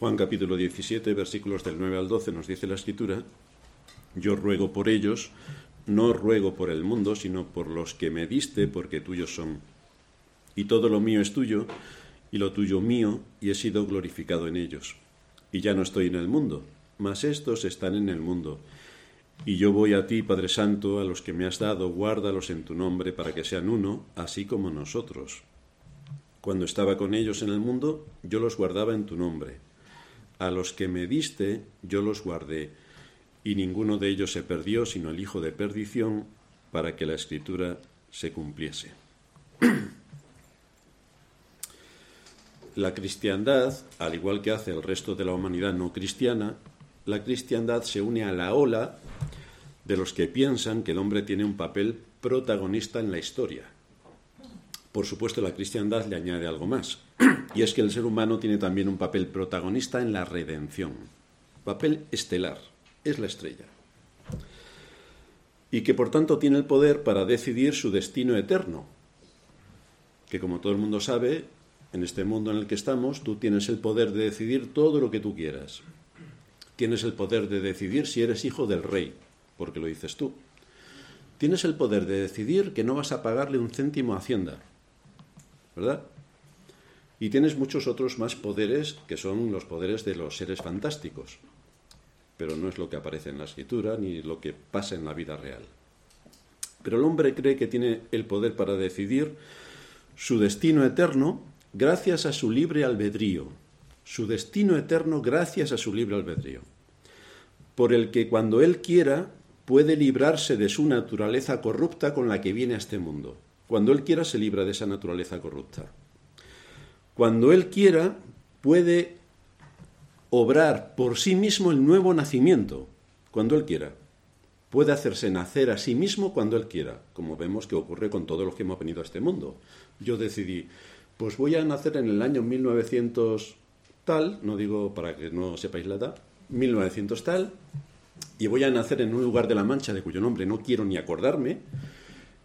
Juan capítulo 17, versículos del 9 al 12 nos dice la escritura, yo ruego por ellos, no ruego por el mundo, sino por los que me diste, porque tuyos son. Y todo lo mío es tuyo, y lo tuyo mío, y he sido glorificado en ellos. Y ya no estoy en el mundo, mas estos están en el mundo. Y yo voy a ti, Padre Santo, a los que me has dado, guárdalos en tu nombre, para que sean uno, así como nosotros. Cuando estaba con ellos en el mundo, yo los guardaba en tu nombre a los que me diste yo los guardé, y ninguno de ellos se perdió, sino el hijo de perdición, para que la escritura se cumpliese. La cristiandad, al igual que hace el resto de la humanidad no cristiana, la cristiandad se une a la ola de los que piensan que el hombre tiene un papel protagonista en la historia. Por supuesto, la cristiandad le añade algo más, y es que el ser humano tiene también un papel protagonista en la redención, papel estelar, es la estrella, y que por tanto tiene el poder para decidir su destino eterno, que como todo el mundo sabe, en este mundo en el que estamos, tú tienes el poder de decidir todo lo que tú quieras. Tienes el poder de decidir si eres hijo del rey, porque lo dices tú. Tienes el poder de decidir que no vas a pagarle un céntimo a Hacienda, ¿verdad? Y tienes muchos otros más poderes que son los poderes de los seres fantásticos, pero no es lo que aparece en la escritura ni lo que pasa en la vida real. Pero el hombre cree que tiene el poder para decidir su destino eterno gracias a su libre albedrío, su destino eterno gracias a su libre albedrío, por el que cuando él quiera puede librarse de su naturaleza corrupta con la que viene a este mundo. Cuando él quiera se libra de esa naturaleza corrupta. Cuando Él quiera, puede obrar por sí mismo el nuevo nacimiento, cuando Él quiera. Puede hacerse nacer a sí mismo cuando Él quiera, como vemos que ocurre con todos los que hemos venido a este mundo. Yo decidí, pues voy a nacer en el año 1900 tal, no digo para que no sepáis la edad, 1900 tal, y voy a nacer en un lugar de la Mancha de cuyo nombre no quiero ni acordarme,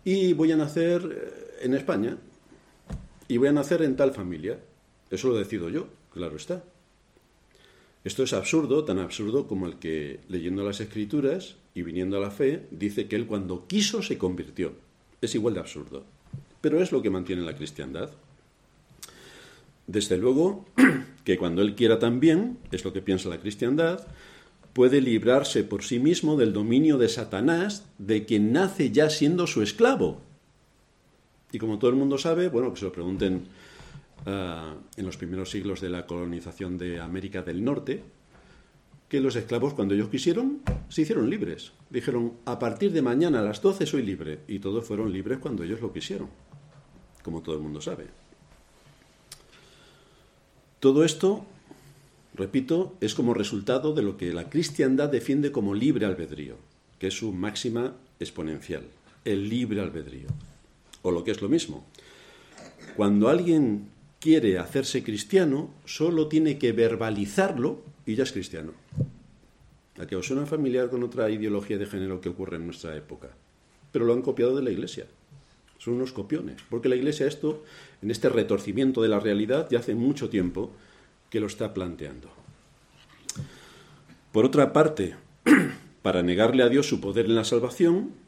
y voy a nacer eh, en España, y voy a nacer en tal familia. Eso lo decido yo, claro está. Esto es absurdo, tan absurdo como el que, leyendo las escrituras y viniendo a la fe, dice que él cuando quiso se convirtió. Es igual de absurdo. Pero es lo que mantiene la cristiandad. Desde luego que cuando él quiera también, es lo que piensa la cristiandad, puede librarse por sí mismo del dominio de Satanás, de quien nace ya siendo su esclavo. Y como todo el mundo sabe, bueno, que se lo pregunten ah, en los primeros siglos de la colonización de América del Norte, que los esclavos cuando ellos quisieron se hicieron libres. Dijeron, a partir de mañana a las 12 soy libre. Y todos fueron libres cuando ellos lo quisieron, como todo el mundo sabe. Todo esto, repito, es como resultado de lo que la cristiandad defiende como libre albedrío, que es su máxima exponencial, el libre albedrío o lo que es lo mismo. Cuando alguien quiere hacerse cristiano, solo tiene que verbalizarlo y ya es cristiano. ¿A que os suena familiar con otra ideología de género que ocurre en nuestra época? Pero lo han copiado de la Iglesia. Son unos copiones. Porque la Iglesia esto, en este retorcimiento de la realidad, ya hace mucho tiempo que lo está planteando. Por otra parte, para negarle a Dios su poder en la salvación,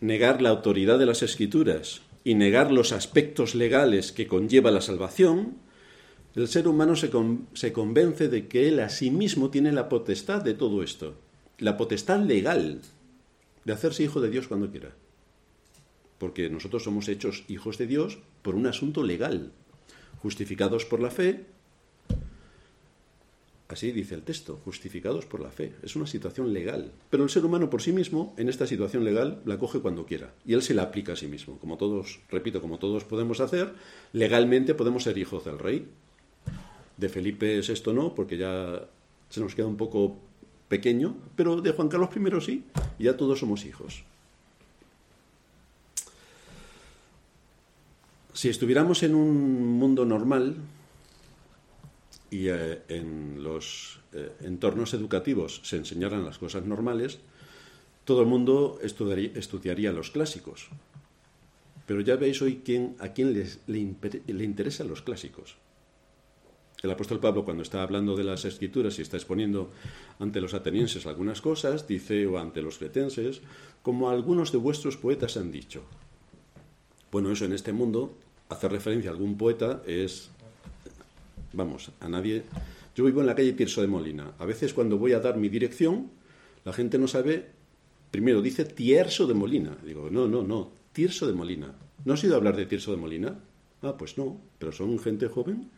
negar la autoridad de las escrituras y negar los aspectos legales que conlleva la salvación, el ser humano se, se, convence de que él a sí mismo tiene la potestad de todo esto, la potestad legal de hacerse hijo de Dios cuando quiera. Porque nosotros somos hechos hijos de Dios por un asunto legal, justificados por la fe Así dice el texto, justificados por la fe. Es una situación legal. Pero el ser humano por sí mismo, en esta situación legal, la coge cuando quiera. Y él se la aplica a sí mismo. Como todos, repito, como todos podemos hacer, legalmente podemos ser hijos del rey. De Felipe VI no, porque ya se nos queda un poco pequeño, pero de Juan Carlos I sí, ya todos somos hijos. Si estuviéramos en un mundo normal, y eh, en los eh, entornos educativos se enseñaran las cosas normales, todo el mundo estudiaría, los clásicos. Pero ya veis hoy quién, a quién les, le, le interesan los clásicos. El apóstol Pablo, cuando está hablando de las escrituras y está exponiendo ante los atenienses algunas cosas, dice, o ante los cretenses, como algunos de vuestros poetas han dicho. Bueno, eso en este mundo, hacer referencia a algún poeta es, vamos, a nadie. Yo vivo en la calle Tirso de Molina. A veces cuando voy a dar mi dirección, la gente no sabe, primero dice Tierso de Molina. Digo, no, no, no, Tirso de Molina. ¿No has ido a hablar de Tirso de Molina? Ah, pues no, pero son gente joven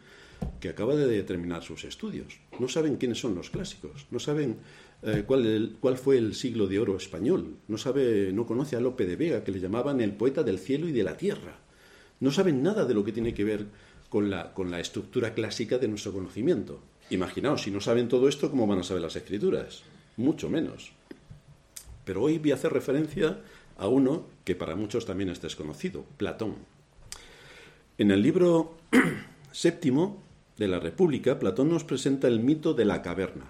que acaba de terminar sus estudios. No saben quiénes son los clásicos, no saben eh, cuál, cuál, fue el siglo de oro español, no sabe, no conoce a Lope de Vega, que le llamaban el poeta del cielo y de la tierra. No saben nada de lo que tiene que ver con la, con la estructura clásica de nuestro conocimiento. Imaginaos, si no saben todo esto, ¿cómo van a saber las escrituras? Mucho menos. Pero hoy voy a hacer referencia a uno que para muchos también es desconocido, Platón. En el libro séptimo de la República, Platón nos presenta el mito de la caverna.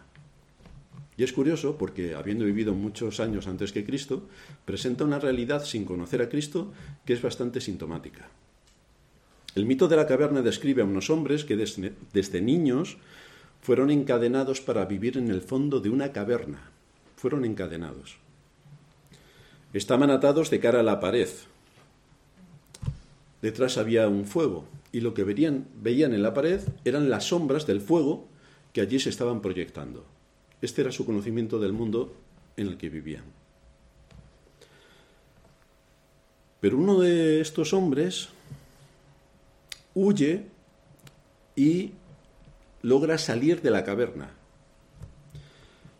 Y es curioso porque, habiendo vivido muchos años antes que Cristo, presenta una realidad sin conocer a Cristo que es bastante sintomática. El mito de la caverna describe a unos hombres que desde, niños fueron encadenados para vivir en el fondo de una caverna. Fueron encadenados. Estaban atados de cara a la pared. Detrás había un fuego y lo que verían, veían en la pared eran las sombras del fuego que allí se estaban proyectando. Este era su conocimiento del mundo en el que vivían. Pero uno de estos hombres huye y logra salir de la caverna.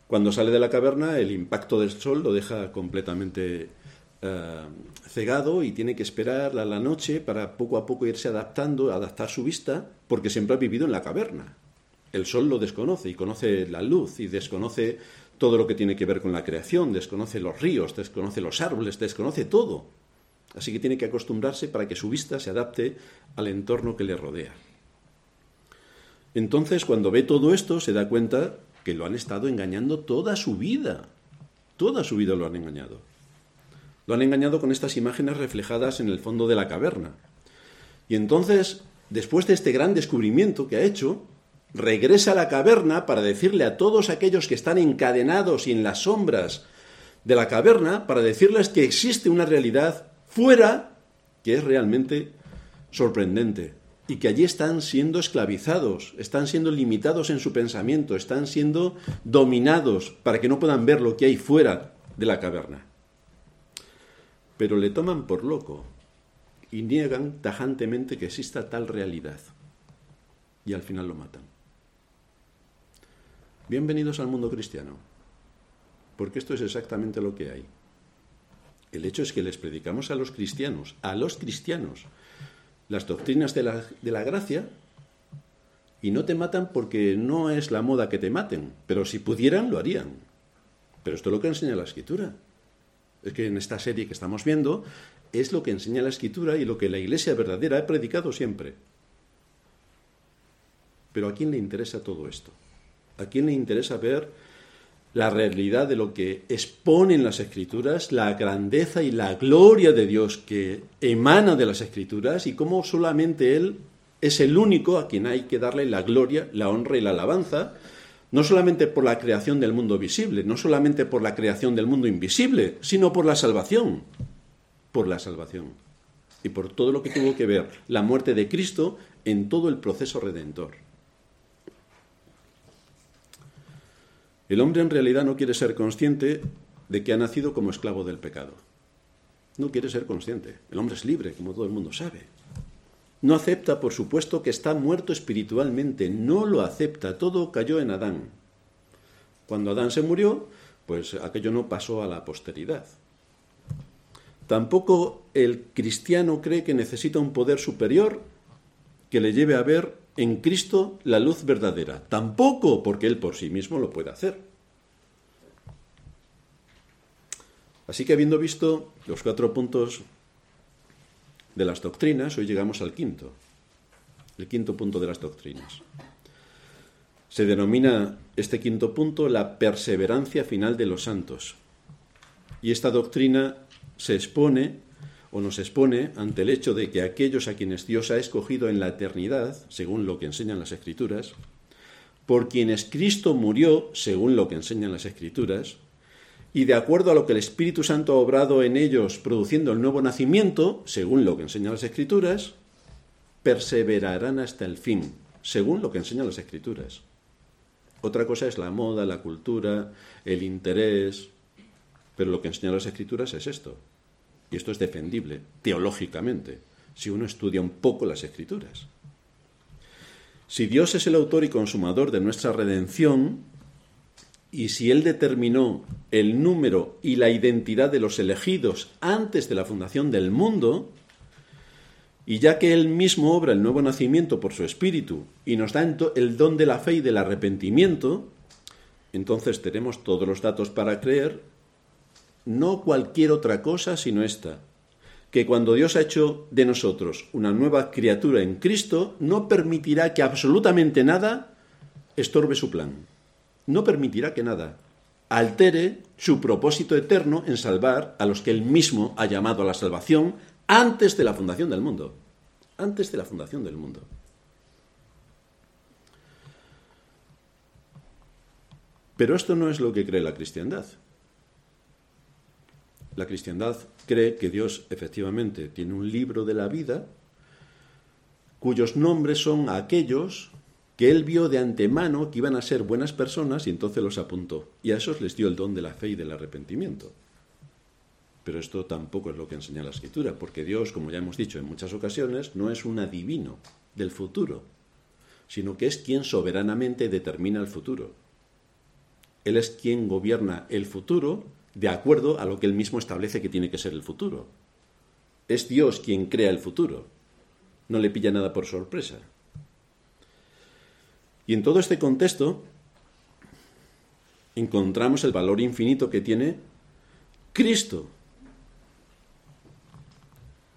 Cuando sale de la caverna, el impacto del sol lo deja completamente eh, cegado y tiene que esperar a la noche para poco a poco irse adaptando, adaptar su vista, porque siempre ha vivido en la caverna. El sol lo desconoce y conoce la luz y desconoce todo lo que tiene que ver con la creación, desconoce los ríos, desconoce los árboles, desconoce todo. Así que tiene que acostumbrarse para que su vista se adapte al entorno que le rodea. Entonces, cuando ve todo esto, se da cuenta que lo han estado engañando toda su vida. Toda su vida lo han engañado. Lo han engañado con estas imágenes reflejadas en el fondo de la caverna. Y entonces, después de este gran descubrimiento que ha hecho, regresa a la caverna para decirle a todos aquellos que están encadenados y en las sombras de la caverna, para decirles que existe una realidad fuera que es realmente sorprendente y que allí están siendo esclavizados, están siendo limitados en su pensamiento, están siendo dominados para que no puedan ver lo que hay fuera de la caverna pero le toman por loco y niegan tajantemente que exista tal realidad. Y al final lo matan. Bienvenidos al mundo cristiano, porque esto es exactamente lo que hay. El hecho es que les predicamos a los cristianos, a los cristianos, las doctrinas de la, de la gracia y no te matan porque no es la moda que te maten, pero si pudieran lo harían. Pero esto es lo que enseña la escritura. Es que en esta serie que estamos viendo es lo que enseña la escritura y lo que la iglesia verdadera ha predicado siempre. Pero ¿a quién le interesa todo esto? ¿A quién le interesa ver la realidad de lo que exponen las escrituras, la grandeza y la gloria de Dios que emana de las escrituras y cómo solamente Él es el único a quien hay que darle la gloria, la honra y la alabanza no solamente por la creación del mundo visible, no solamente por la creación del mundo invisible, sino por la salvación, por la salvación y por todo lo que tuvo que ver la muerte de Cristo en todo el proceso redentor. El hombre en realidad no quiere ser consciente de que ha nacido como esclavo del pecado. No quiere ser consciente. El hombre es libre, como todo el mundo sabe. No acepta, por supuesto, que está muerto espiritualmente, no lo acepta, todo cayó en Adán. Cuando Adán se murió, pues aquello no pasó a la posteridad. Tampoco el cristiano cree que necesita un poder superior que le lleve a ver en Cristo la luz verdadera. Tampoco porque él por sí mismo lo puede hacer. Así que habiendo visto los cuatro puntos de las doctrinas, hoy llegamos al quinto, el quinto punto de las doctrinas. Se denomina este quinto punto la perseverancia final de los santos. Y esta doctrina se expone o nos expone ante el hecho de que aquellos a quienes Dios ha escogido en la eternidad, según lo que enseñan las Escrituras, por quienes Cristo murió, según lo que enseñan las Escrituras, y de acuerdo a lo que el Espíritu Santo ha obrado en ellos produciendo el nuevo nacimiento, según lo que enseñan las Escrituras, perseverarán hasta el fin, según lo que enseñan las Escrituras. Otra cosa es la moda, la cultura, el interés, pero lo que enseñan las Escrituras es esto. Y esto es defendible teológicamente, si uno estudia un poco las Escrituras. Si Dios es el autor y consumador de nuestra redención, y si Él determinó el número y la identidad de los elegidos antes de la fundación del mundo, y ya que Él mismo obra el nuevo nacimiento por su Espíritu y nos da el don de la fe y del arrepentimiento, entonces tenemos todos los datos para creer, no cualquier otra cosa sino esta, que cuando Dios ha hecho de nosotros una nueva criatura en Cristo, no permitirá que absolutamente nada estorbe su plan no permitirá que nada altere su propósito eterno en salvar a los que él mismo ha llamado a la salvación antes de la fundación del mundo. Antes de la fundación del mundo. Pero esto no es lo que cree la cristiandad. La cristiandad cree que Dios efectivamente tiene un libro de la vida cuyos nombres son aquellos que él vio de antemano que iban a ser buenas personas y entonces los apuntó. Y a esos les dio el don de la fe y del arrepentimiento. Pero esto tampoco es lo que enseña la escritura, porque Dios, como ya hemos dicho en muchas ocasiones, no es un adivino del futuro, sino que es quien soberanamente determina el futuro. Él es quien gobierna el futuro de acuerdo a lo que él mismo establece que tiene que ser el futuro. Es Dios quien crea el futuro. No le pilla nada por sorpresa. Y en todo este contexto encontramos el valor infinito que tiene Cristo,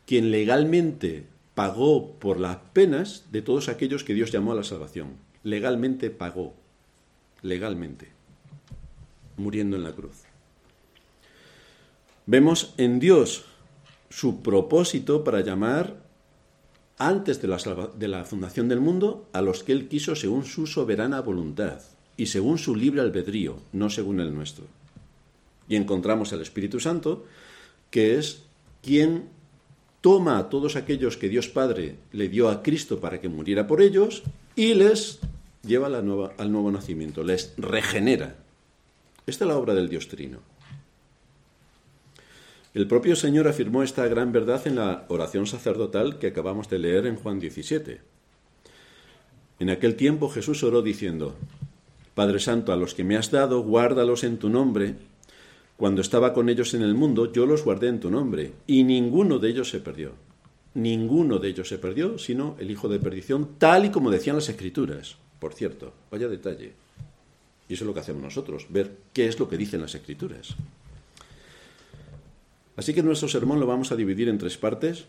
quien legalmente pagó por las penas de todos aquellos que Dios llamó a la salvación. Legalmente pagó, legalmente, muriendo en la cruz. Vemos en Dios su propósito para llamar antes de la, fundación del mundo a los que Él quiso según su soberana voluntad y según su libre albedrío, no según el nuestro. Y encontramos al Espíritu Santo, que es quien toma a todos aquellos que Dios Padre le dio a Cristo para que muriera por ellos y les lleva al nuevo nacimiento, les regenera. Esta es la obra del Dios Trino. El propio Señor afirmó esta gran verdad en la oración sacerdotal que acabamos de leer en Juan 17. En aquel tiempo Jesús oró diciendo, Padre Santo, a los que me has dado, guárdalos en tu nombre. Cuando estaba con ellos en el mundo, yo los guardé en tu nombre, y ninguno de ellos se perdió. Ninguno de ellos se perdió, sino el hijo de perdición, tal y como decían las escrituras. Por cierto, vaya detalle. Y eso es lo que hacemos nosotros, ver qué es lo que dicen las escrituras. Así que nuestro sermón lo vamos a dividir en tres partes.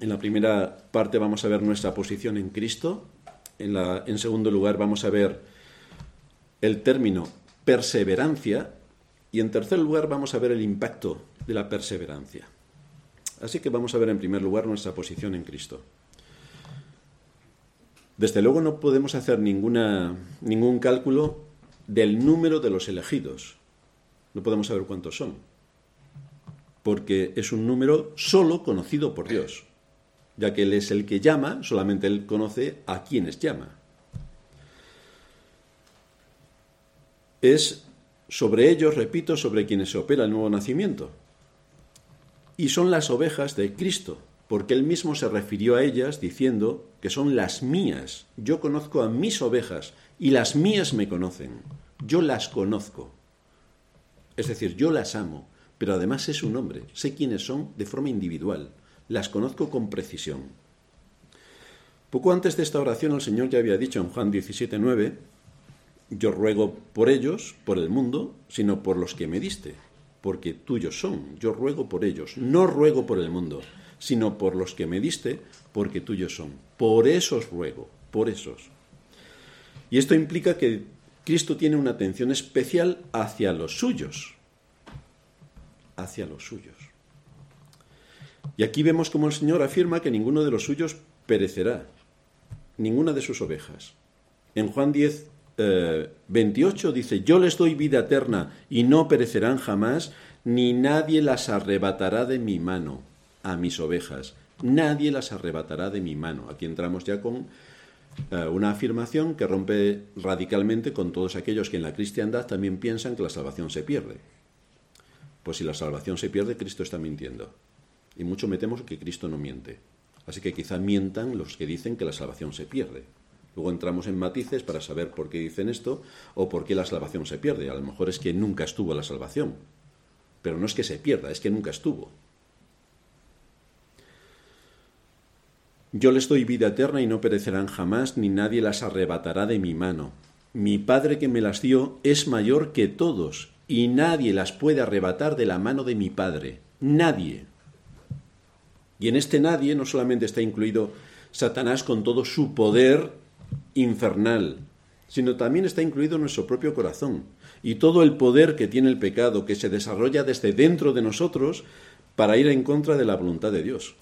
En la primera parte vamos a ver nuestra posición en Cristo. En, la, en segundo lugar vamos a ver el término perseverancia. Y en tercer lugar vamos a ver el impacto de la perseverancia. Así que vamos a ver en primer lugar nuestra posición en Cristo. Desde luego no podemos hacer ningún cálculo del número de los elegidos. No podemos saber cuántos son porque es un número solo conocido por Dios, ya que Él es el que llama, solamente Él conoce a quienes llama. Es sobre ellos, repito, sobre quienes se opera el nuevo nacimiento. Y son las ovejas de Cristo, porque Él mismo se refirió a ellas diciendo que son las mías. Yo conozco a mis ovejas y las mías me conocen. Yo las conozco. Es decir, yo las amo pero además es su nombre, sé quiénes son de forma individual, las conozco con precisión. Poco antes de esta oración el Señor ya había dicho en Juan 17:9, yo ruego por ellos, por el mundo, sino por los que me diste, porque tuyos son, yo ruego por ellos, no ruego por el mundo, sino por los que me diste, porque tuyos son. Por esos ruego, por esos. Y esto implica que Cristo tiene una atención especial hacia los suyos, hacia los suyos. Y aquí vemos como el Señor afirma que ninguno de los suyos perecerá, ninguna de sus ovejas. En Juan 10, 28 eh, dice, yo les doy vida eterna y no perecerán jamás, ni nadie las arrebatará de mi mano a mis ovejas. Nadie las arrebatará de mi mano. Aquí entramos ya con eh, una afirmación que rompe radicalmente con todos aquellos que en la cristiandad también piensan que la salvación se pierde. Pues si la salvación se pierde, Cristo está mintiendo. Y mucho me temo que Cristo no miente. Así que quizá mientan los que dicen que la salvación se pierde. Luego entramos en matices para saber por qué dicen esto o por qué la salvación se pierde. A lo mejor es que nunca estuvo la salvación. Pero no es que se pierda, es que nunca estuvo. Yo les doy vida eterna y no perecerán jamás, ni nadie las arrebatará de mi mano. Mi Padre que me las dio es mayor que todos, y nadie las puede arrebatar de la mano de mi Padre. Nadie. Y en este nadie no solamente está incluido Satanás con todo su poder infernal, sino también está incluido nuestro propio corazón y todo el poder que tiene el pecado que se desarrolla desde dentro de nosotros para ir en contra de la voluntad de Dios.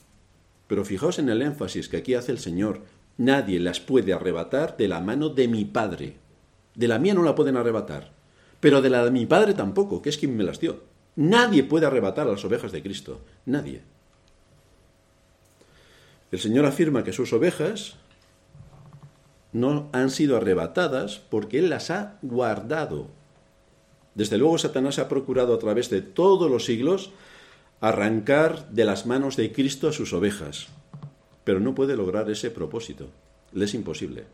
Pero fijaos en el énfasis que aquí hace el Señor. Nadie las puede arrebatar de la mano de mi Padre. De la mía no la pueden arrebatar, pero de la de mi Padre tampoco, que es quien me las dio. Nadie puede arrebatar a las ovejas de Cristo. Nadie. El Señor afirma que sus ovejas no han sido arrebatadas porque Él las ha guardado. Desde luego Satanás ha procurado a través de todos los siglos arrancar de las manos de Cristo a sus ovejas, pero no puede lograr ese propósito. Le es imposible,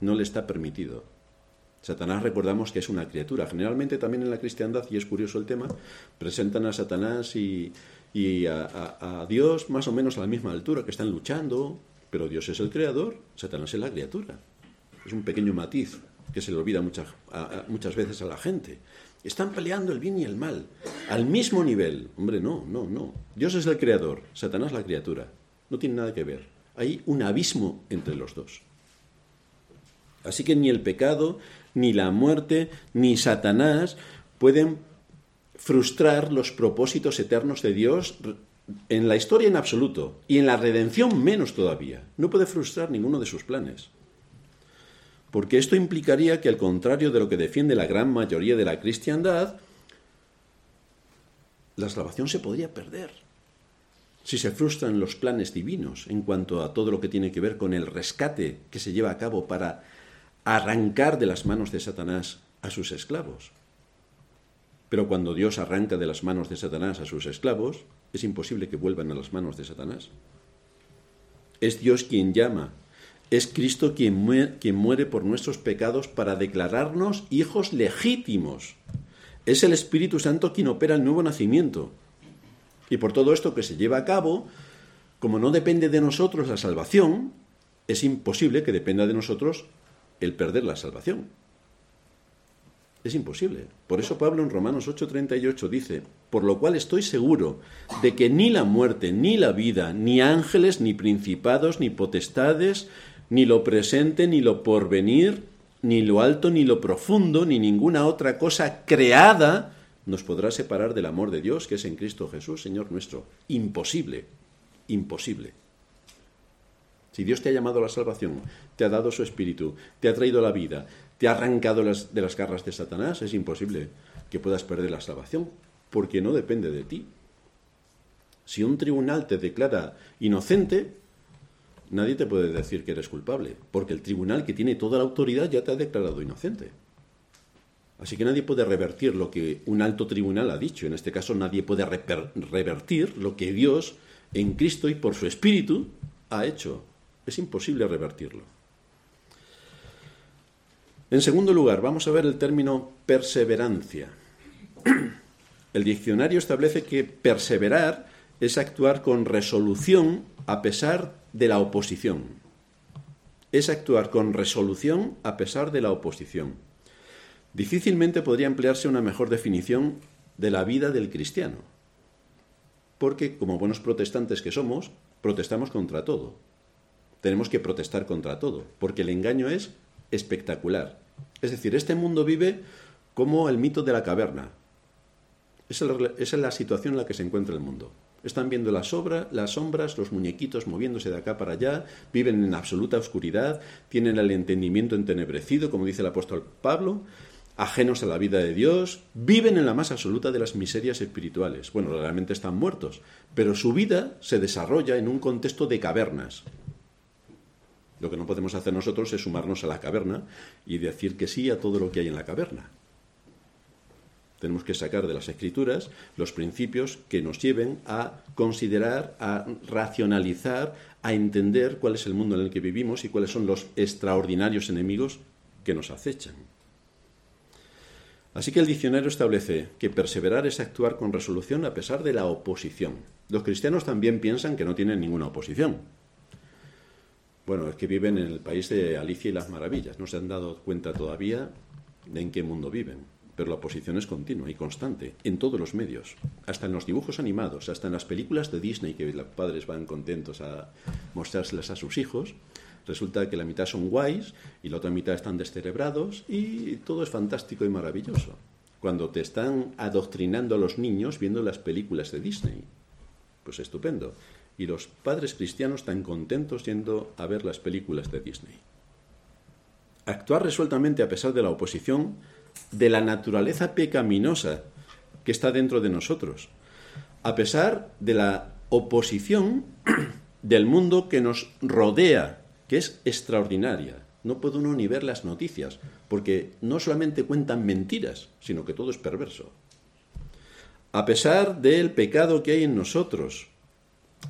no le está permitido. Satanás recordamos que es una criatura. Generalmente también en la cristiandad, y es curioso el tema, presentan a Satanás y, a, Dios más o menos a la misma altura, que están luchando, pero Dios es el creador, Satanás es la criatura. Es un pequeño matiz que se le olvida muchas, muchas veces a la gente. Están peleando el bien y el mal al mismo nivel. Hombre, no, no, no. Dios es el creador, Satanás la criatura. No tiene nada que ver. Hay un abismo entre los dos. Así que ni el pecado, ni la muerte, ni Satanás pueden frustrar los propósitos eternos de Dios en la historia en absoluto y en la redención menos todavía. No puede frustrar ninguno de sus planes. Porque esto implicaría que al contrario de lo que defiende la gran mayoría de la cristiandad, la salvación se podría perder si se frustran los planes divinos en cuanto a todo lo que tiene que ver con el rescate que se lleva a cabo para arrancar de las manos de Satanás a sus esclavos. Pero cuando Dios arranca de las manos de Satanás a sus esclavos, es imposible que vuelvan a las manos de Satanás. Es Dios quien llama, es Cristo quien muere, quien muere por nuestros pecados para declararnos hijos legítimos. Es el Espíritu Santo quien opera el nuevo nacimiento. Y por todo esto que se lleva a cabo, como no depende de nosotros la salvación, es imposible que dependa de nosotros el perder la salvación. Es imposible. Por eso Pablo en Romanos 8:38 dice, por lo cual estoy seguro de que ni la muerte, ni la vida, ni ángeles, ni principados, ni potestades, ni lo presente, ni lo porvenir, ni lo alto, ni lo profundo, ni ninguna otra cosa creada nos podrá separar del amor de Dios que es en Cristo Jesús, Señor nuestro. Imposible, imposible. Si Dios te ha llamado a la salvación, te ha dado su espíritu, te ha traído la vida, te ha arrancado de las garras de Satanás, es imposible que puedas perder la salvación, porque no depende de ti. Si un tribunal te declara inocente, nadie te puede decir que eres culpable, porque el tribunal que tiene toda la autoridad ya te ha declarado inocente. Así que nadie puede revertir lo que un alto tribunal ha dicho. En este caso nadie puede revertir lo que Dios en Cristo y por su Espíritu ha hecho. Es imposible revertirlo. En segundo lugar, vamos a ver el término perseverancia. El diccionario establece que perseverar es actuar con resolución a pesar de la oposición. Es actuar con resolución a pesar de la oposición. Difícilmente podría emplearse una mejor definición de la vida del cristiano. Porque, como buenos protestantes que somos, protestamos contra todo. Tenemos que protestar contra todo, porque el engaño es espectacular. Es decir, este mundo vive como el mito de la caverna. Esa es la situación en la que se encuentra el mundo. Están viendo las, las sombras, los muñequitos moviéndose de acá para allá, viven en absoluta oscuridad, tienen el entendimiento entenebrecido, como dice el apóstol Pablo, ajenos a la vida de Dios, viven en la más absoluta de las miserias espirituales. Bueno, realmente están muertos, pero su vida se desarrolla en un contexto de cavernas. Lo que no podemos hacer nosotros es sumarnos a la caverna y decir que sí a todo lo que hay en la caverna. Tenemos que sacar de las escrituras los principios que nos lleven a considerar, a racionalizar, a entender cuál es el mundo en el que vivimos y cuáles son los extraordinarios enemigos que nos acechan. Así que el diccionario establece que perseverar es actuar con resolución a pesar de la oposición. Los cristianos también piensan que no tienen ninguna oposición. Bueno, es que viven en el país de Alicia y las Maravillas. No se han dado cuenta todavía de en qué mundo viven pero la oposición es continua y constante en todos los medios, hasta en los dibujos animados, hasta en las películas de Disney que los padres van contentos a mostrárselas a sus hijos. Resulta que la mitad son guays y la otra mitad están descerebrados y todo es fantástico y maravilloso. Cuando te están adoctrinando a los niños viendo las películas de Disney. Pues estupendo. Y los padres cristianos están contentos yendo a ver las películas de Disney. Actuar resueltamente a pesar de la oposición de la naturaleza pecaminosa que está dentro de nosotros, a pesar de la oposición del mundo que nos rodea, que es extraordinaria. No puede uno ni ver las noticias, porque no solamente cuentan mentiras, sino que todo es perverso. A pesar del pecado que hay en nosotros,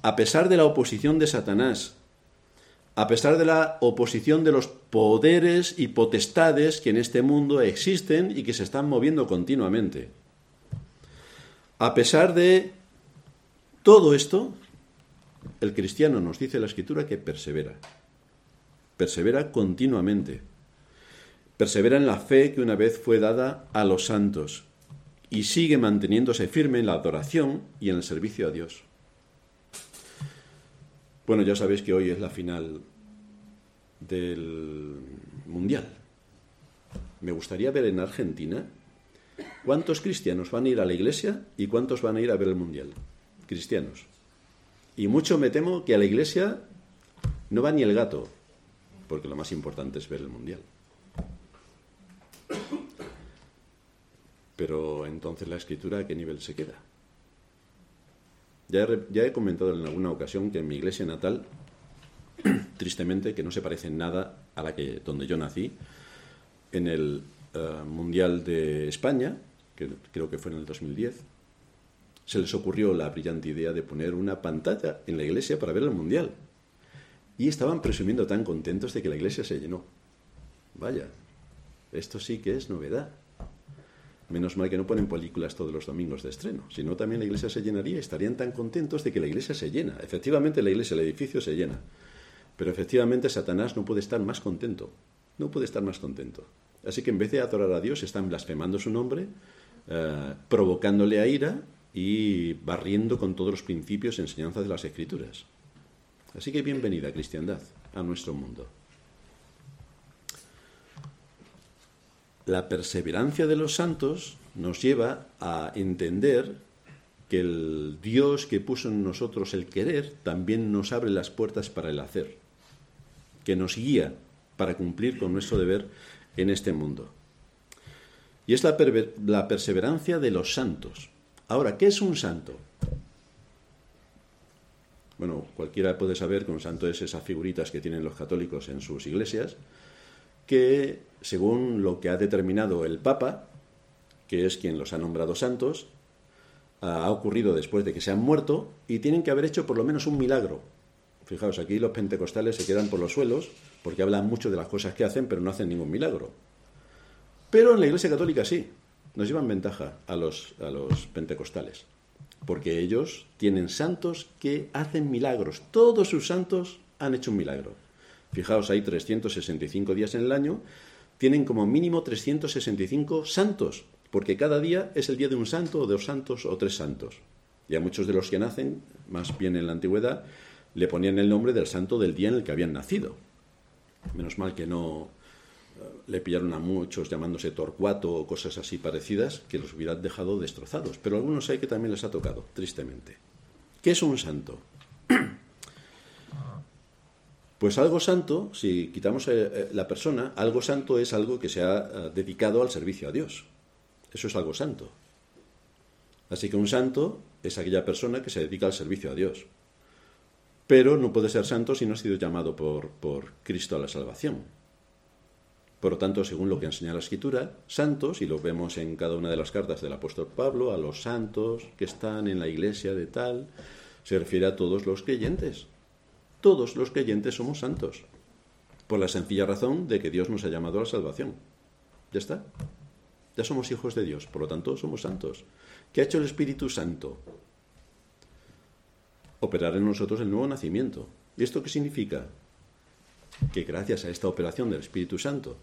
a pesar de la oposición de Satanás, a pesar de la oposición de los poderes y potestades que en este mundo existen y que se están moviendo continuamente. A pesar de todo esto, el cristiano nos dice la escritura que persevera. Persevera continuamente. Persevera en la fe que una vez fue dada a los santos y sigue manteniéndose firme en la adoración y en el servicio a Dios. Bueno, ya sabéis que hoy es la final del Mundial. Me gustaría ver en Argentina cuántos cristianos van a ir a la iglesia y cuántos van a ir a ver el Mundial. Cristianos. Y mucho me temo que a la iglesia no va ni el gato, porque lo más importante es ver el Mundial. Pero entonces la escritura a qué nivel se queda? Ya he, comentado en alguna ocasión que en mi iglesia natal, tristemente, que no se parece en nada a la que donde yo nací, en el eh, Mundial de España, que creo que fue en el 2010, se les ocurrió la brillante idea de poner una pantalla en la iglesia para ver el Mundial. Y estaban presumiendo tan contentos de que la iglesia se llenó. Vaya, esto sí que es novedad. Menos mal que no ponen películas todos los domingos de estreno, si no también la iglesia se llenaría y estarían tan contentos de que la iglesia se llena. Efectivamente la iglesia, el edificio se llena, pero efectivamente Satanás no puede estar más contento, no puede estar más contento. Así que en vez de adorar a Dios están blasfemando su nombre, eh, provocándole a ira y barriendo con todos los principios y enseñanzas de las Escrituras. Así que bienvenida, cristiandad, a nuestro mundo. La perseverancia de los santos nos lleva a entender que el Dios que puso en nosotros el querer también nos abre las puertas para el hacer, que nos guía para cumplir con nuestro deber en este mundo. Y es la, la perseverancia de los santos. Ahora, ¿qué es un santo? Bueno, cualquiera puede saber que un santo es esas figuritas que tienen los católicos en sus iglesias, que, según lo que ha determinado el Papa, que es quien los ha nombrado santos, ha ocurrido después de que se han muerto y tienen que haber hecho por lo menos un milagro. Fijaos, aquí los pentecostales se quedan por los suelos porque hablan mucho de las cosas que hacen, pero no hacen ningún milagro. Pero en la Iglesia Católica sí, nos llevan ventaja a los, a los pentecostales, porque ellos tienen santos que hacen milagros. Todos sus santos han hecho un milagro. Fijaos, hay 365 días en el año, tienen como mínimo 365 santos, porque cada día es el día de un santo o dos santos o tres santos. Y a muchos de los que nacen, más bien en la antigüedad, le ponían el nombre del santo del día en el que habían nacido. Menos mal que no eh, le pillaron a muchos llamándose Torcuato o cosas así parecidas que los hubieran dejado destrozados. Pero algunos hay que también les ha tocado, tristemente. ¿Qué es un santo? Pues algo santo, si quitamos eh, eh, la persona, algo santo es algo que se ha eh, dedicado al servicio a Dios. Eso es algo santo. Así que un santo es aquella persona que se dedica al servicio a Dios. Pero no puede ser santo si no ha sido llamado por, por Cristo a la salvación. Por lo tanto, según lo que enseña la Escritura, santos, y lo vemos en cada una de las cartas del apóstol Pablo, a los santos que están en la iglesia de tal, se refiere a todos los creyentes todos los creyentes somos santos, por la sencilla razón de que Dios nos ha llamado a la salvación. Ya está. Ya somos hijos de Dios, por lo tanto somos santos. ¿Qué ha hecho el Espíritu Santo? Operar en nosotros el nuevo nacimiento. ¿Y esto qué significa? Que gracias a esta operación del Espíritu Santo,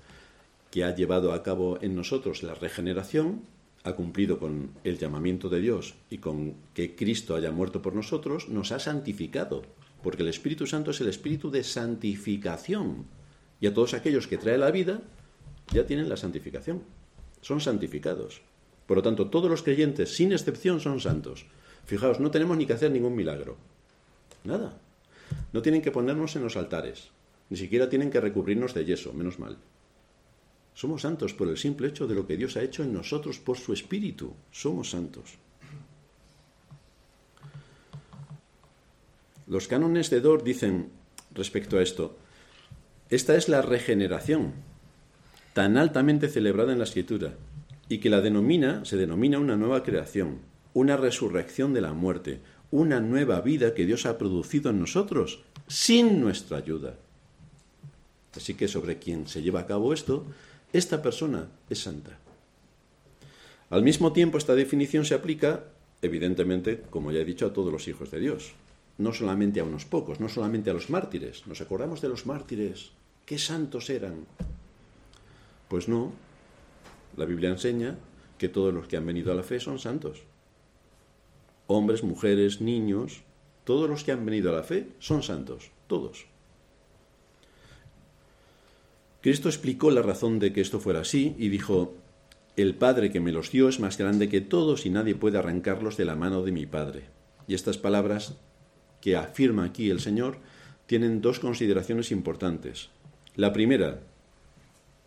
que ha llevado a cabo en nosotros la regeneración, ha cumplido con el llamamiento de Dios y con que Cristo haya muerto por nosotros, nos ha santificado porque el Espíritu Santo es el espíritu de santificación. Y a todos aquellos que trae la vida ya tienen la santificación. Son santificados. Por lo tanto, todos los creyentes, sin excepción, son santos. Fijaos, no tenemos ni que hacer ningún milagro. Nada. No tienen que ponernos en los altares. Ni siquiera tienen que recubrirnos de yeso, menos mal. Somos santos por el simple hecho de lo que Dios ha hecho en nosotros por su Espíritu. Somos santos. Los cánones de Dor dicen respecto a esto, esta es la regeneración, tan altamente celebrada en la escritura, y que la denomina, se denomina una nueva creación, una resurrección de la muerte, una nueva vida que Dios ha producido en nosotros, sin nuestra ayuda. Así que sobre quien se lleva a cabo esto, esta persona es santa. Al mismo tiempo, esta definición se aplica, evidentemente, como ya he dicho, a todos los hijos de Dios no solamente a unos pocos, no solamente a los mártires. Nos acordamos de los mártires. ¿Qué santos eran? Pues no. La Biblia enseña que todos los que han venido a la fe son santos. Hombres, mujeres, niños, todos los que han venido a la fe son santos, todos. Cristo explicó la razón de que esto fuera así y dijo, El Padre que me los dio es más grande que todos y nadie puede arrancarlos de la mano de mi Padre. Y estas palabras que afirma aquí el Señor tienen dos consideraciones importantes. La primera,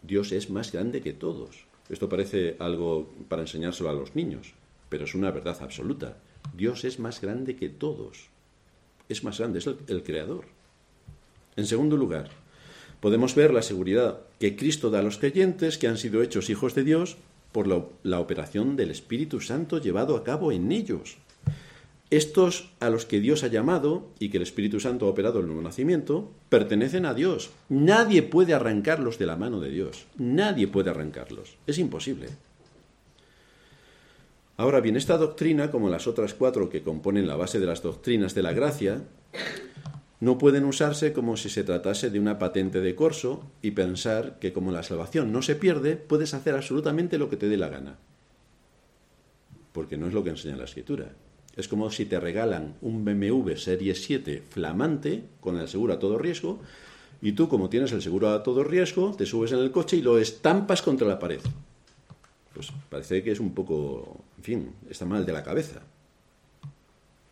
Dios es más grande que todos. Esto parece algo para enseñárselo a los niños, pero es una verdad absoluta. Dios es más grande que todos. Es más grande, es el, creador. En segundo lugar, podemos ver la seguridad que Cristo da a los creyentes que han sido hechos hijos de Dios por la operación del Espíritu Santo llevado a cabo en ellos. Estos a los que Dios ha llamado y que el Espíritu Santo ha operado el nuevo nacimiento, pertenecen a Dios. Nadie puede arrancarlos de la mano de Dios. Nadie puede arrancarlos. Es imposible. Ahora bien, esta doctrina, como las otras cuatro que componen la base de las doctrinas de la gracia, no pueden usarse como si se tratase de una patente de corso y pensar que como la salvación no se pierde, puedes hacer absolutamente lo que te dé la gana. Porque no es lo que enseña la escritura. Es como si te regalan un BMW Serie 7 flamante con el seguro a todo riesgo y tú, como tienes el seguro a todo riesgo, te subes en el coche y lo estampas contra la pared. Pues parece que es un poco, en fin, está mal de la cabeza.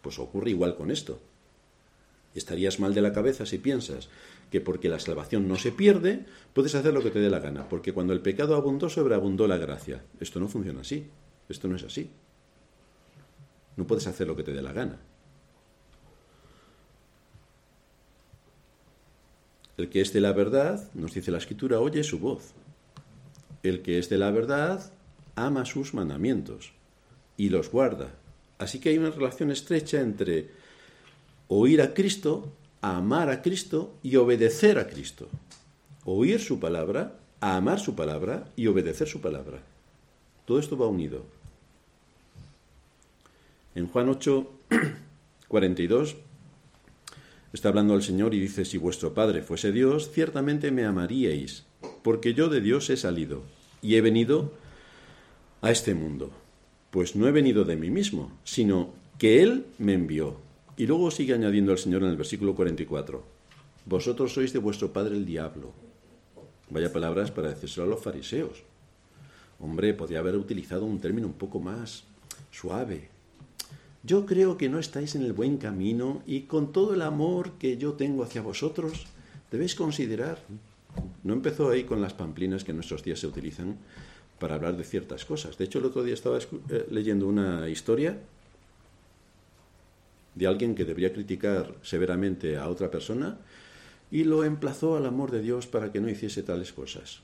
Pues ocurre igual con esto. Estarías mal de la cabeza si piensas que porque la salvación no se pierde, puedes hacer lo que te dé la gana, porque cuando el pecado abundó, sobreabundó la gracia. Esto no funciona así, esto no es así. No puedes hacer lo que te dé la gana. El que es de la verdad, nos dice la escritura, oye su voz. El que es de la verdad ama sus mandamientos y los guarda. Así que hay una relación estrecha entre oír a Cristo, amar a Cristo y obedecer a Cristo. Oír su palabra, amar su palabra y obedecer su palabra. Todo esto va unido. En Juan 8, 42 está hablando el Señor y dice, si vuestro Padre fuese Dios, ciertamente me amaríais, porque yo de Dios he salido y he venido a este mundo. Pues no he venido de mí mismo, sino que Él me envió. Y luego sigue añadiendo el Señor en el versículo 44, vosotros sois de vuestro padre el diablo. Vaya palabras para decírselo a los fariseos. Hombre, podría haber utilizado un término un poco más suave, yo creo que no estáis en el buen camino y con todo el amor que yo tengo hacia vosotros, debéis considerar. No empezó ahí con las pamplinas que en nuestros días se utilizan para hablar de ciertas cosas. De hecho, el otro día estaba eh, leyendo una historia de alguien que debería criticar severamente a otra persona y lo emplazó al amor de Dios para que no hiciese tales cosas.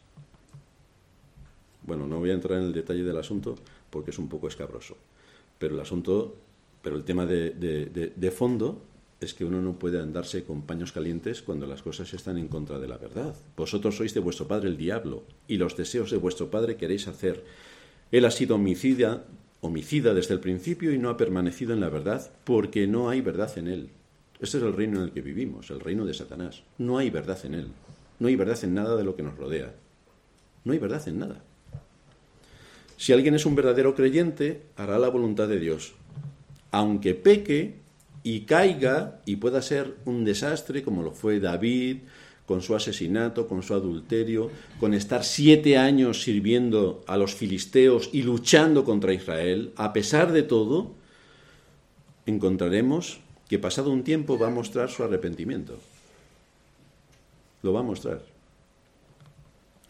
Bueno, no voy a entrar en el detalle del asunto porque es un poco escabroso, pero el asunto, pero el tema de, fondo es que uno no puede andarse con paños calientes cuando las cosas están en contra de la verdad. Vosotros sois de vuestro padre el diablo, y los deseos de vuestro padre queréis hacer. Él ha sido homicida, homicida desde el principio y no ha permanecido en la verdad, porque no hay verdad en él. Este es el reino en el que vivimos, el reino de Satanás. No hay verdad en él. No hay verdad en nada de lo que nos rodea. No hay verdad en nada. Si alguien es un verdadero creyente, hará la voluntad de Dios. Aunque peque, y caiga y pueda ser un desastre como lo fue David con su asesinato, con su adulterio, con estar siete años sirviendo a los filisteos y luchando contra Israel, a pesar de todo, encontraremos que pasado un tiempo va a mostrar su arrepentimiento. Lo va a mostrar.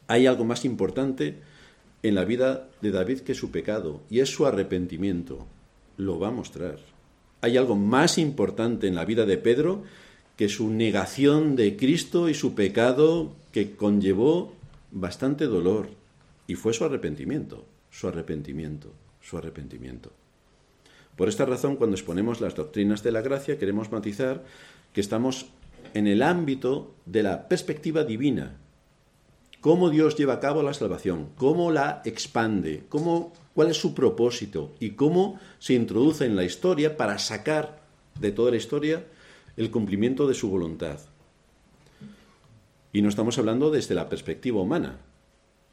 Hay algo más importante en la vida de David que su pecado, y es su arrepentimiento. Lo va a mostrar hay algo más importante en la vida de Pedro que su negación de Cristo y su pecado que conllevó bastante dolor. Y fue su arrepentimiento, su arrepentimiento, su arrepentimiento. Por esta razón, cuando exponemos las doctrinas de la gracia, queremos matizar que estamos en el ámbito de la perspectiva divina, cómo Dios lleva a cabo la salvación, cómo la expande, cómo, cuál es su propósito y cómo se introduce en la historia para sacar de toda la historia el cumplimiento de su voluntad. Y no estamos hablando desde la perspectiva humana,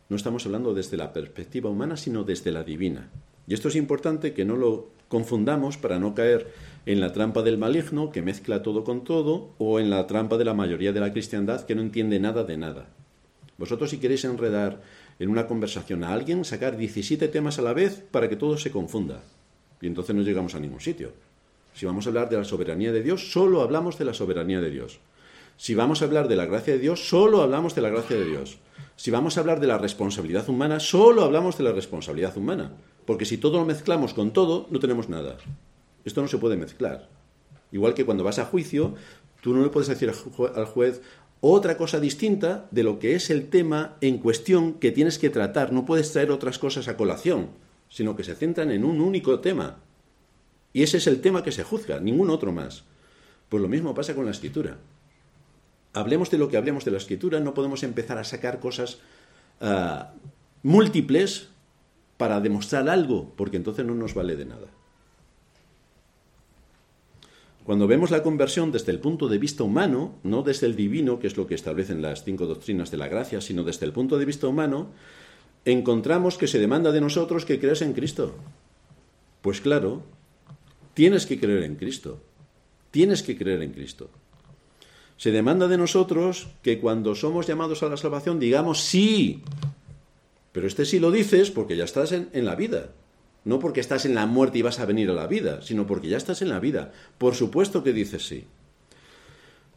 no estamos hablando desde la perspectiva humana, sino desde la divina. Y esto es importante que no lo confundamos para no caer en la trampa del maligno que mezcla todo con todo o en la trampa de la mayoría de la cristiandad que no entiende nada de nada. Vosotros si queréis enredar en una conversación a alguien, sacar 17 temas a la vez para que todo se confunda. Y entonces no llegamos a ningún sitio. Si vamos a hablar de la soberanía de Dios, solo hablamos de la soberanía de Dios. Si vamos a hablar de la gracia de Dios, solo hablamos de la gracia de Dios. Si vamos a hablar de la responsabilidad humana, solo hablamos de la responsabilidad humana. Porque si todo lo mezclamos con todo, no tenemos nada. Esto no se puede mezclar. Igual que cuando vas a juicio, tú no le puedes decir al juez, otra cosa distinta de lo que es el tema en cuestión que tienes que tratar. No puedes traer otras cosas a colación, sino que se centran en un único tema. Y ese es el tema que se juzga, ningún otro más. Pues lo mismo pasa con la escritura. Hablemos de lo que hablemos de la escritura, no podemos empezar a sacar cosas ah, múltiples para demostrar algo, porque entonces no nos vale de nada. Cuando vemos la conversión desde el punto de vista humano, no desde el divino, que es lo que establecen las cinco doctrinas de la gracia, sino desde el punto de vista humano, encontramos que se demanda de nosotros que creas en Cristo. Pues claro, tienes que creer en Cristo. Tienes que creer en Cristo. Se demanda de nosotros que cuando somos llamados a la salvación digamos sí. Pero este sí lo dices porque ya estás en, la vida. No porque estás en la muerte y vas a venir a la vida, sino porque ya estás en la vida. Por supuesto que dices sí.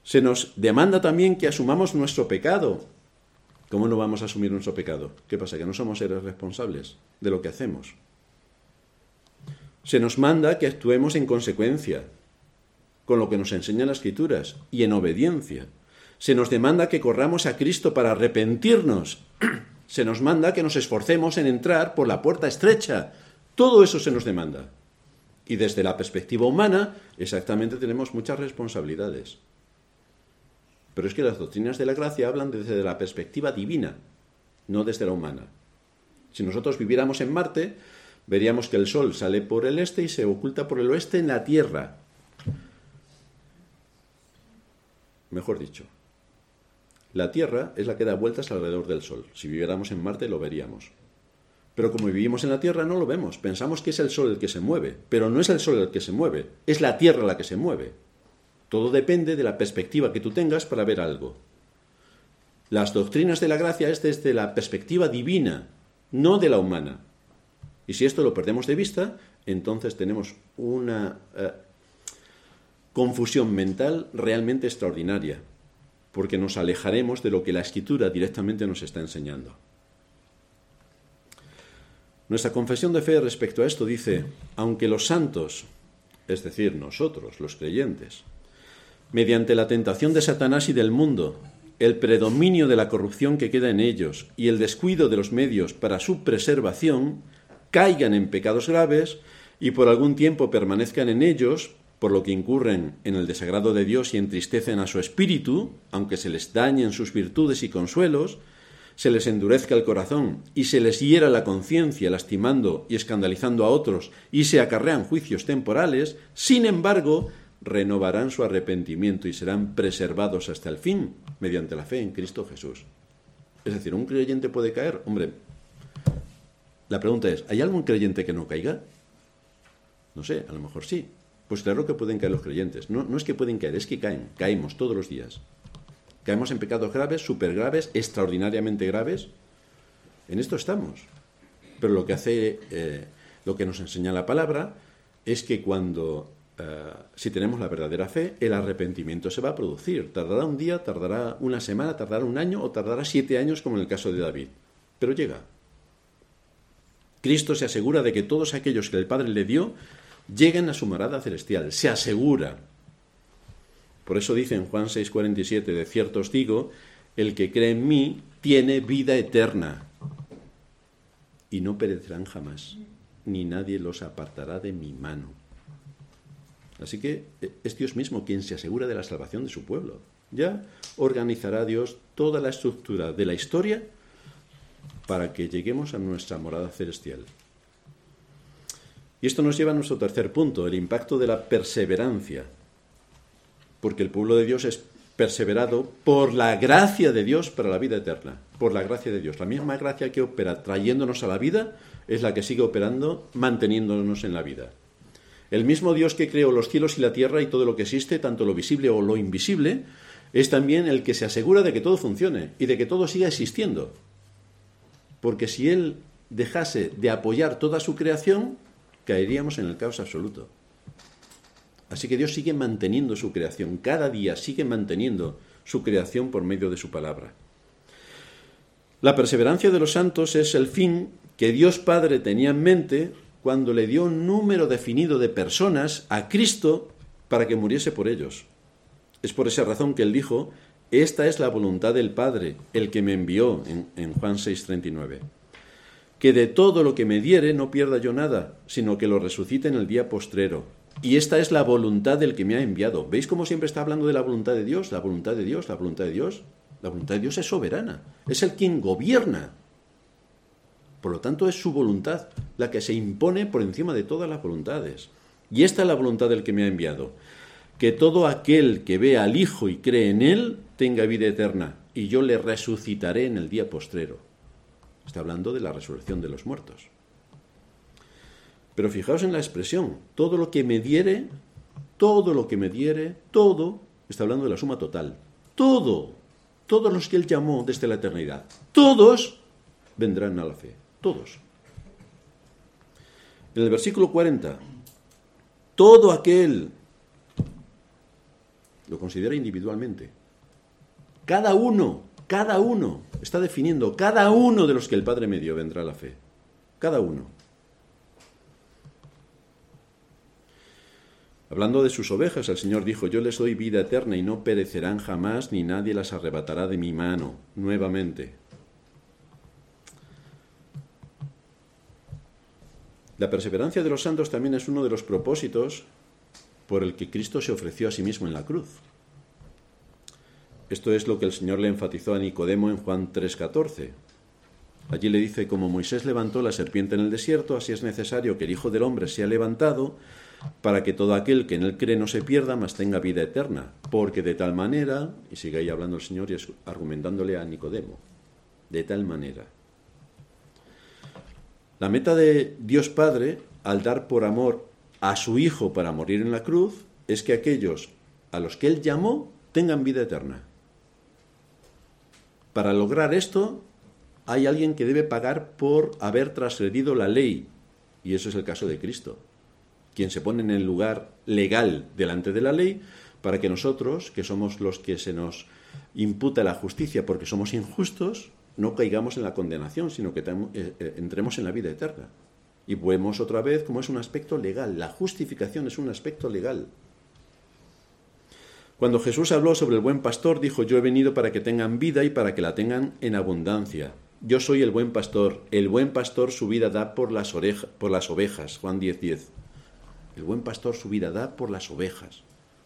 Se nos demanda también que asumamos nuestro pecado. ¿Cómo no vamos a asumir nuestro pecado? ¿Qué pasa? ¿Que no somos seres responsables de lo que hacemos? Se nos manda que actuemos en consecuencia con lo que nos enseñan las escrituras y en obediencia. Se nos demanda que corramos a Cristo para arrepentirnos. Se nos manda que nos esforcemos en entrar por la puerta estrecha, todo eso se nos demanda. Y desde la perspectiva humana, exactamente tenemos muchas responsabilidades. Pero es que las doctrinas de la gracia hablan desde la perspectiva divina, no desde la humana. Si nosotros viviéramos en Marte, veríamos que el Sol sale por el este y se oculta por el oeste en la Tierra. Mejor dicho, la Tierra es la que da vueltas alrededor del Sol. Si viviéramos en Marte lo veríamos. Pero como vivimos en la Tierra no lo vemos. Pensamos que es el Sol el que se mueve, pero no es el Sol el que se mueve, es la Tierra la que se mueve. Todo depende de la perspectiva que tú tengas para ver algo. Las doctrinas de la gracia es desde la perspectiva divina, no de la humana. Y si esto lo perdemos de vista, entonces tenemos una eh, confusión mental realmente extraordinaria, porque nos alejaremos de lo que la escritura directamente nos está enseñando. Nuestra confesión de fe respecto a esto dice, aunque los santos, es decir, nosotros, los creyentes, mediante la tentación de Satanás y del mundo, el predominio de la corrupción que queda en ellos y el descuido de los medios para su preservación, caigan en pecados graves y por algún tiempo permanezcan en ellos, por lo que incurren en el desagrado de Dios y entristecen a su espíritu, aunque se les dañen sus virtudes y consuelos, se les endurezca el corazón y se les hiera la conciencia lastimando y escandalizando a otros y se acarrean juicios temporales, sin embargo, renovarán su arrepentimiento y serán preservados hasta el fin mediante la fe en Cristo Jesús. Es decir, ¿un creyente puede caer? Hombre, la pregunta es, ¿hay algún creyente que no caiga? No sé, a lo mejor sí. Pues claro que pueden caer los creyentes. No, no es que pueden caer, es que caen. Caemos todos los días. Caemos en pecados graves, súper graves, extraordinariamente graves. En esto estamos. Pero lo que hace, eh, lo que nos enseña la palabra es que cuando, eh, si tenemos la verdadera fe, el arrepentimiento se va a producir. Tardará un día, tardará una semana, tardará un año o tardará siete años como en el caso de David. Pero llega. Cristo se asegura de que todos aquellos que el Padre le dio lleguen a su morada celestial. Se asegura. Por eso dice en Juan 6:47, de cierto os digo, el que cree en mí tiene vida eterna y no perecerán jamás, ni nadie los apartará de mi mano. Así que eh, es Dios mismo quien se asegura de la salvación de su pueblo. Ya organizará Dios toda la estructura de la historia para que lleguemos a nuestra morada celestial. Y esto nos lleva a nuestro tercer punto, el impacto de la perseverancia porque el pueblo de Dios es perseverado por la gracia de Dios para la vida eterna, por la gracia de Dios. La misma gracia que opera trayéndonos a la vida es la que sigue operando manteniéndonos en la vida. El mismo Dios que creó los cielos y la tierra y todo lo que existe, tanto lo visible o lo invisible, es también el que se asegura de que todo funcione y de que todo siga existiendo. Porque si Él dejase de apoyar toda su creación, caeríamos en el caos absoluto. Así que Dios sigue manteniendo su creación, cada día sigue manteniendo su creación por medio de su palabra. La perseverancia de los santos es el fin que Dios Padre tenía en mente cuando le dio un número definido de personas a Cristo para que muriese por ellos. Es por esa razón que él dijo, esta es la voluntad del Padre, el que me envió en, en Juan 6:39, que de todo lo que me diere no pierda yo nada, sino que lo resucite en el día postrero. Y esta es la voluntad del que me ha enviado. ¿Veis cómo siempre está hablando de la voluntad de Dios? La voluntad de Dios, la voluntad de Dios. La voluntad de Dios es soberana. Es el quien gobierna. Por lo tanto, es su voluntad la que se impone por encima de todas las voluntades. Y esta es la voluntad del que me ha enviado. Que todo aquel que vea al Hijo y cree en Él tenga vida eterna, y yo le resucitaré en el día postrero. Está hablando de la resurrección de los muertos. Pero fijaos en la expresión, todo lo que me diere, todo lo que me diere, todo, está hablando de la suma total, todo, todos los que él llamó desde la eternidad, todos vendrán a la fe, todos. En el versículo 40, todo aquel lo considera individualmente. Cada uno, cada uno, está definiendo, cada uno de los que el Padre me dio vendrá a la fe. Cada uno. Hablando de sus ovejas, el Señor dijo, yo les doy vida eterna y no perecerán jamás, ni nadie las arrebatará de mi mano nuevamente. La perseverancia de los santos también es uno de los propósitos por el que Cristo se ofreció a sí mismo en la cruz. Esto es lo que el Señor le enfatizó a Nicodemo en Juan 3:14. Allí le dice, como Moisés levantó la serpiente en el desierto, así es necesario que el Hijo del Hombre sea levantado para que todo aquel que en él cree no se pierda, mas tenga vida eterna. Porque de tal manera, y sigue ahí hablando el Señor y argumentándole a Nicodemo, de tal manera. La meta de Dios Padre, al dar por amor a su Hijo para morir en la cruz, es que aquellos a los que Él llamó tengan vida eterna. Para lograr esto, hay alguien que debe pagar por haber transgredido la ley, y eso es el caso de Cristo. Quien se pone en el lugar legal delante de la ley, para que nosotros, que somos los que se nos imputa la justicia porque somos injustos, no caigamos en la condenación, sino que eh, eh, entremos en la vida eterna. Y vemos otra vez cómo es un aspecto legal. La justificación es un aspecto legal. Cuando Jesús habló sobre el buen pastor, dijo, yo he venido para que tengan vida y para que la tengan en abundancia. Yo soy el buen pastor. El buen pastor su vida da por las, por las ovejas. Juan 10:10. 10. El buen pastor su vida da por las ovejas.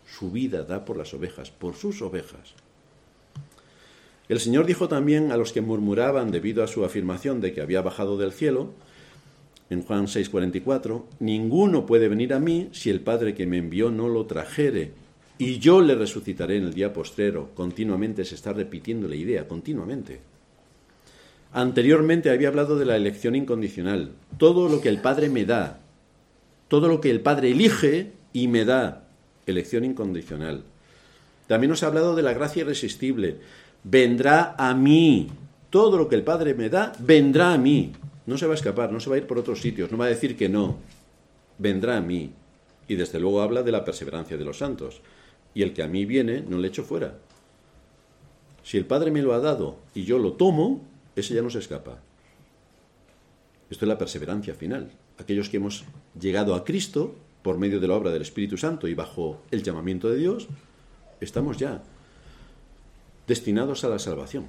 Su vida da por las ovejas, por sus ovejas. El Señor dijo también a los que murmuraban debido a su afirmación de que había bajado del cielo, en Juan 6:44, ninguno puede venir a mí si el Padre que me envió no lo trajere, y yo le resucitaré en el día postrero. Continuamente se está repitiendo la idea, continuamente. Anteriormente había hablado de la elección incondicional. Todo lo que el Padre me da, todo lo que el Padre elige y me da, elección incondicional. También nos ha hablado de la gracia irresistible. Vendrá a mí. Todo lo que el Padre me da, vendrá a mí. No se va a escapar, no se va a ir por otros sitios, no va a decir que no. Vendrá a mí. Y desde luego habla de la perseverancia de los santos. Y el que a mí viene, no le echo fuera. Si el Padre me lo ha dado y yo lo tomo, ese ya no se escapa. Esto es la perseverancia final. Aquellos que hemos llegado a Cristo por medio de la obra del Espíritu Santo y bajo el llamamiento de Dios, estamos ya destinados a la salvación.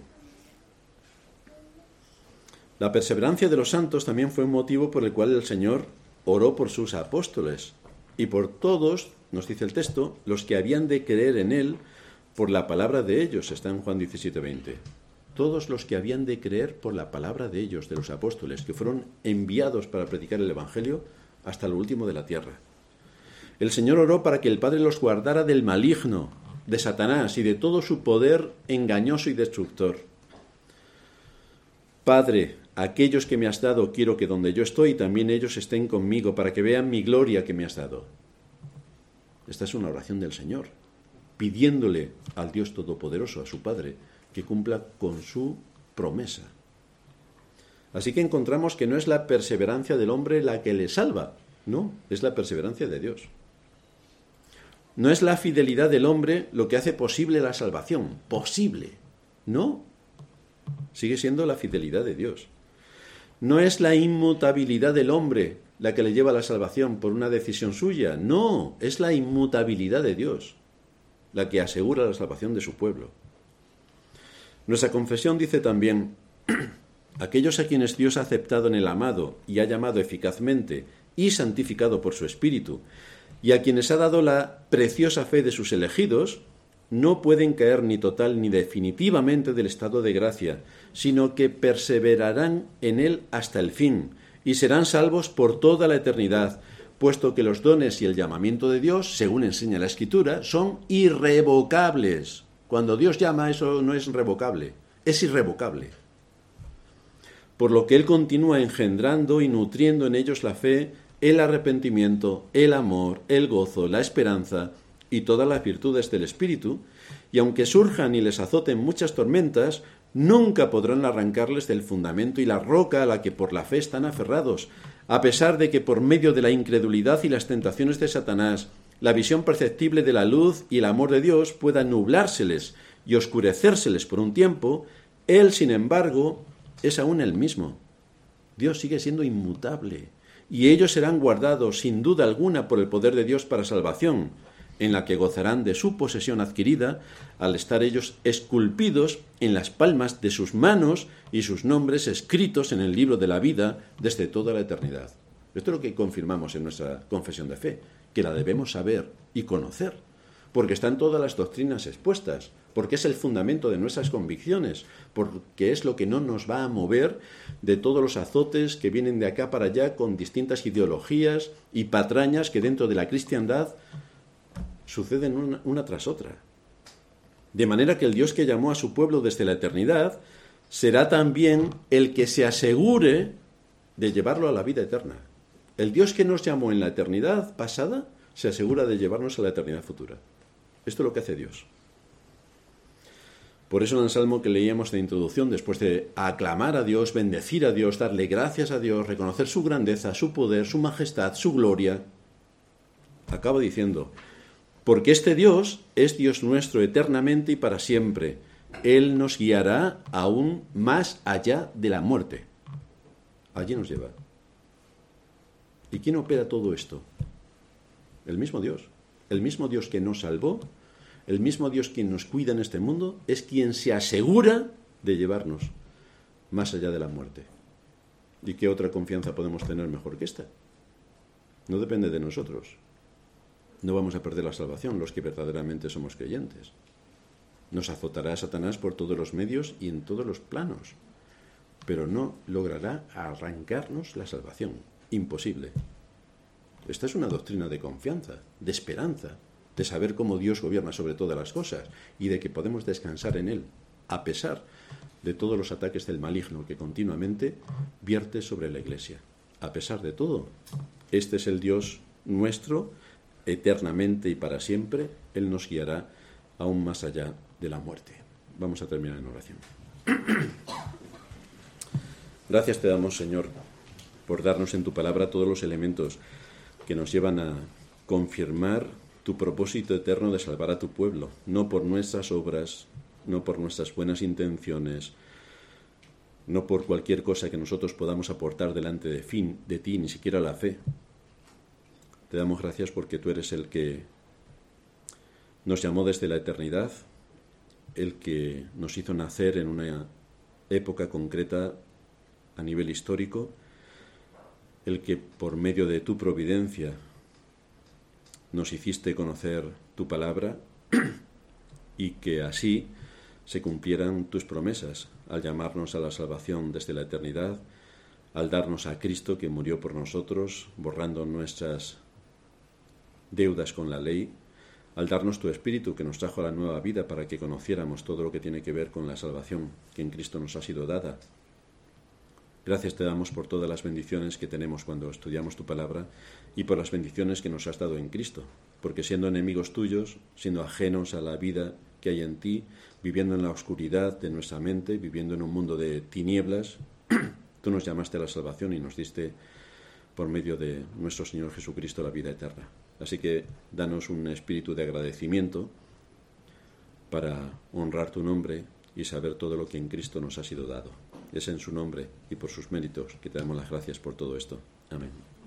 La perseverancia de los santos también fue un motivo por el cual el Señor oró por sus apóstoles y por todos, nos dice el texto, los que habían de creer en Él por la palabra de ellos, está en Juan 17:20 todos los que habían de creer por la palabra de ellos, de los apóstoles, que fueron enviados para predicar el Evangelio hasta lo último de la tierra. El Señor oró para que el Padre los guardara del maligno, de Satanás y de todo su poder engañoso y destructor. Padre, aquellos que me has dado quiero que donde yo estoy también ellos estén conmigo para que vean mi gloria que me has dado. Esta es una oración del Señor, pidiéndole al Dios Todopoderoso, a su Padre, que cumpla con su promesa. Así que encontramos que no es la perseverancia del hombre la que le salva, no, es la perseverancia de Dios. No es la fidelidad del hombre lo que hace posible la salvación, posible, no, sigue siendo la fidelidad de Dios. No es la inmutabilidad del hombre la que le lleva a la salvación por una decisión suya, no, es la inmutabilidad de Dios la que asegura la salvación de su pueblo. Nuestra confesión dice también, aquellos a quienes Dios ha aceptado en el amado y ha llamado eficazmente y santificado por su Espíritu, y a quienes ha dado la preciosa fe de sus elegidos, no pueden caer ni total ni definitivamente del estado de gracia, sino que perseverarán en él hasta el fin, y serán salvos por toda la eternidad, puesto que los dones y el llamamiento de Dios, según enseña la Escritura, son irrevocables. Cuando Dios llama, eso no es revocable, es irrevocable. Por lo que Él continúa engendrando y nutriendo en ellos la fe, el arrepentimiento, el amor, el gozo, la esperanza y todas las virtudes del Espíritu, y aunque surjan y les azoten muchas tormentas, nunca podrán arrancarles del fundamento y la roca a la que por la fe están aferrados, a pesar de que por medio de la incredulidad y las tentaciones de Satanás la visión perceptible de la luz y el amor de Dios pueda nublárseles y oscurecérseles por un tiempo, Él, sin embargo, es aún el mismo. Dios sigue siendo inmutable, y ellos serán guardados sin duda alguna por el poder de Dios para salvación, en la que gozarán de su posesión adquirida al estar ellos esculpidos en las palmas de sus manos y sus nombres escritos en el libro de la vida desde toda la eternidad. Esto es lo que confirmamos en nuestra confesión de fe que la debemos saber y conocer, porque están todas las doctrinas expuestas, porque es el fundamento de nuestras convicciones, porque es lo que no nos va a mover de todos los azotes que vienen de acá para allá con distintas ideologías y patrañas que dentro de la cristiandad suceden una, una tras otra. De manera que el Dios que llamó a su pueblo desde la eternidad será también el que se asegure de llevarlo a la vida eterna. El Dios que nos llamó en la eternidad pasada se asegura de llevarnos a la eternidad futura. Esto es lo que hace Dios. Por eso en el salmo que leíamos de introducción, después de aclamar a Dios, bendecir a Dios, darle gracias a Dios, reconocer su grandeza, su poder, su majestad, su gloria, acaba diciendo, porque este Dios es Dios nuestro eternamente y para siempre. Él nos guiará aún más allá de la muerte. Allí nos lleva. ¿Y quién opera todo esto? El mismo Dios. El mismo Dios que nos salvó, el mismo Dios quien nos cuida en este mundo, es quien se asegura de llevarnos más allá de la muerte. ¿Y qué otra confianza podemos tener mejor que esta? No depende de nosotros. No vamos a perder la salvación los que verdaderamente somos creyentes. Nos azotará Satanás por todos los medios y en todos los planos, pero no logrará arrancarnos la salvación. Imposible. Esta es una doctrina de confianza, de esperanza, de saber cómo Dios gobierna sobre todas las cosas y de que podemos descansar en Él, a pesar de todos los ataques del maligno que continuamente vierte sobre la Iglesia. A pesar de todo, este es el Dios nuestro, eternamente y para siempre. Él nos guiará aún más allá de la muerte. Vamos a terminar en oración. Gracias te damos, Señor, por darnos en tu palabra todos los elementos que nos llevan a confirmar tu propósito eterno de salvar a tu pueblo, no por nuestras obras, no por nuestras buenas intenciones, no por cualquier cosa que nosotros podamos aportar delante de, fin, de ti, ni siquiera la fe. Te damos gracias porque tú eres el que nos llamó desde la eternidad, el que nos hizo nacer en una época concreta a nivel histórico, el que por medio de tu providencia nos hiciste conocer tu palabra y que así se cumplieran tus promesas al llamarnos a la salvación desde la eternidad, al darnos a Cristo que murió por nosotros, borrando nuestras deudas con la ley, al darnos tu Espíritu que nos trajo a la nueva vida para que conociéramos todo lo que tiene que ver con la salvación que en Cristo nos ha sido dada. Gracias te damos por todas las bendiciones que tenemos cuando estudiamos tu palabra y por las bendiciones que nos has dado en Cristo, porque siendo enemigos tuyos, siendo ajenos a la vida que hay en ti, viviendo en la oscuridad de nuestra mente, viviendo en un mundo de tinieblas, tú nos llamaste a la salvación y nos diste por medio de nuestro Señor Jesucristo la vida eterna. Así que danos un espíritu de agradecimiento para honrar tu nombre y saber todo lo que en Cristo nos ha sido dado. Es en su nombre y por sus méritos que te damos las gracias por todo esto. Amén.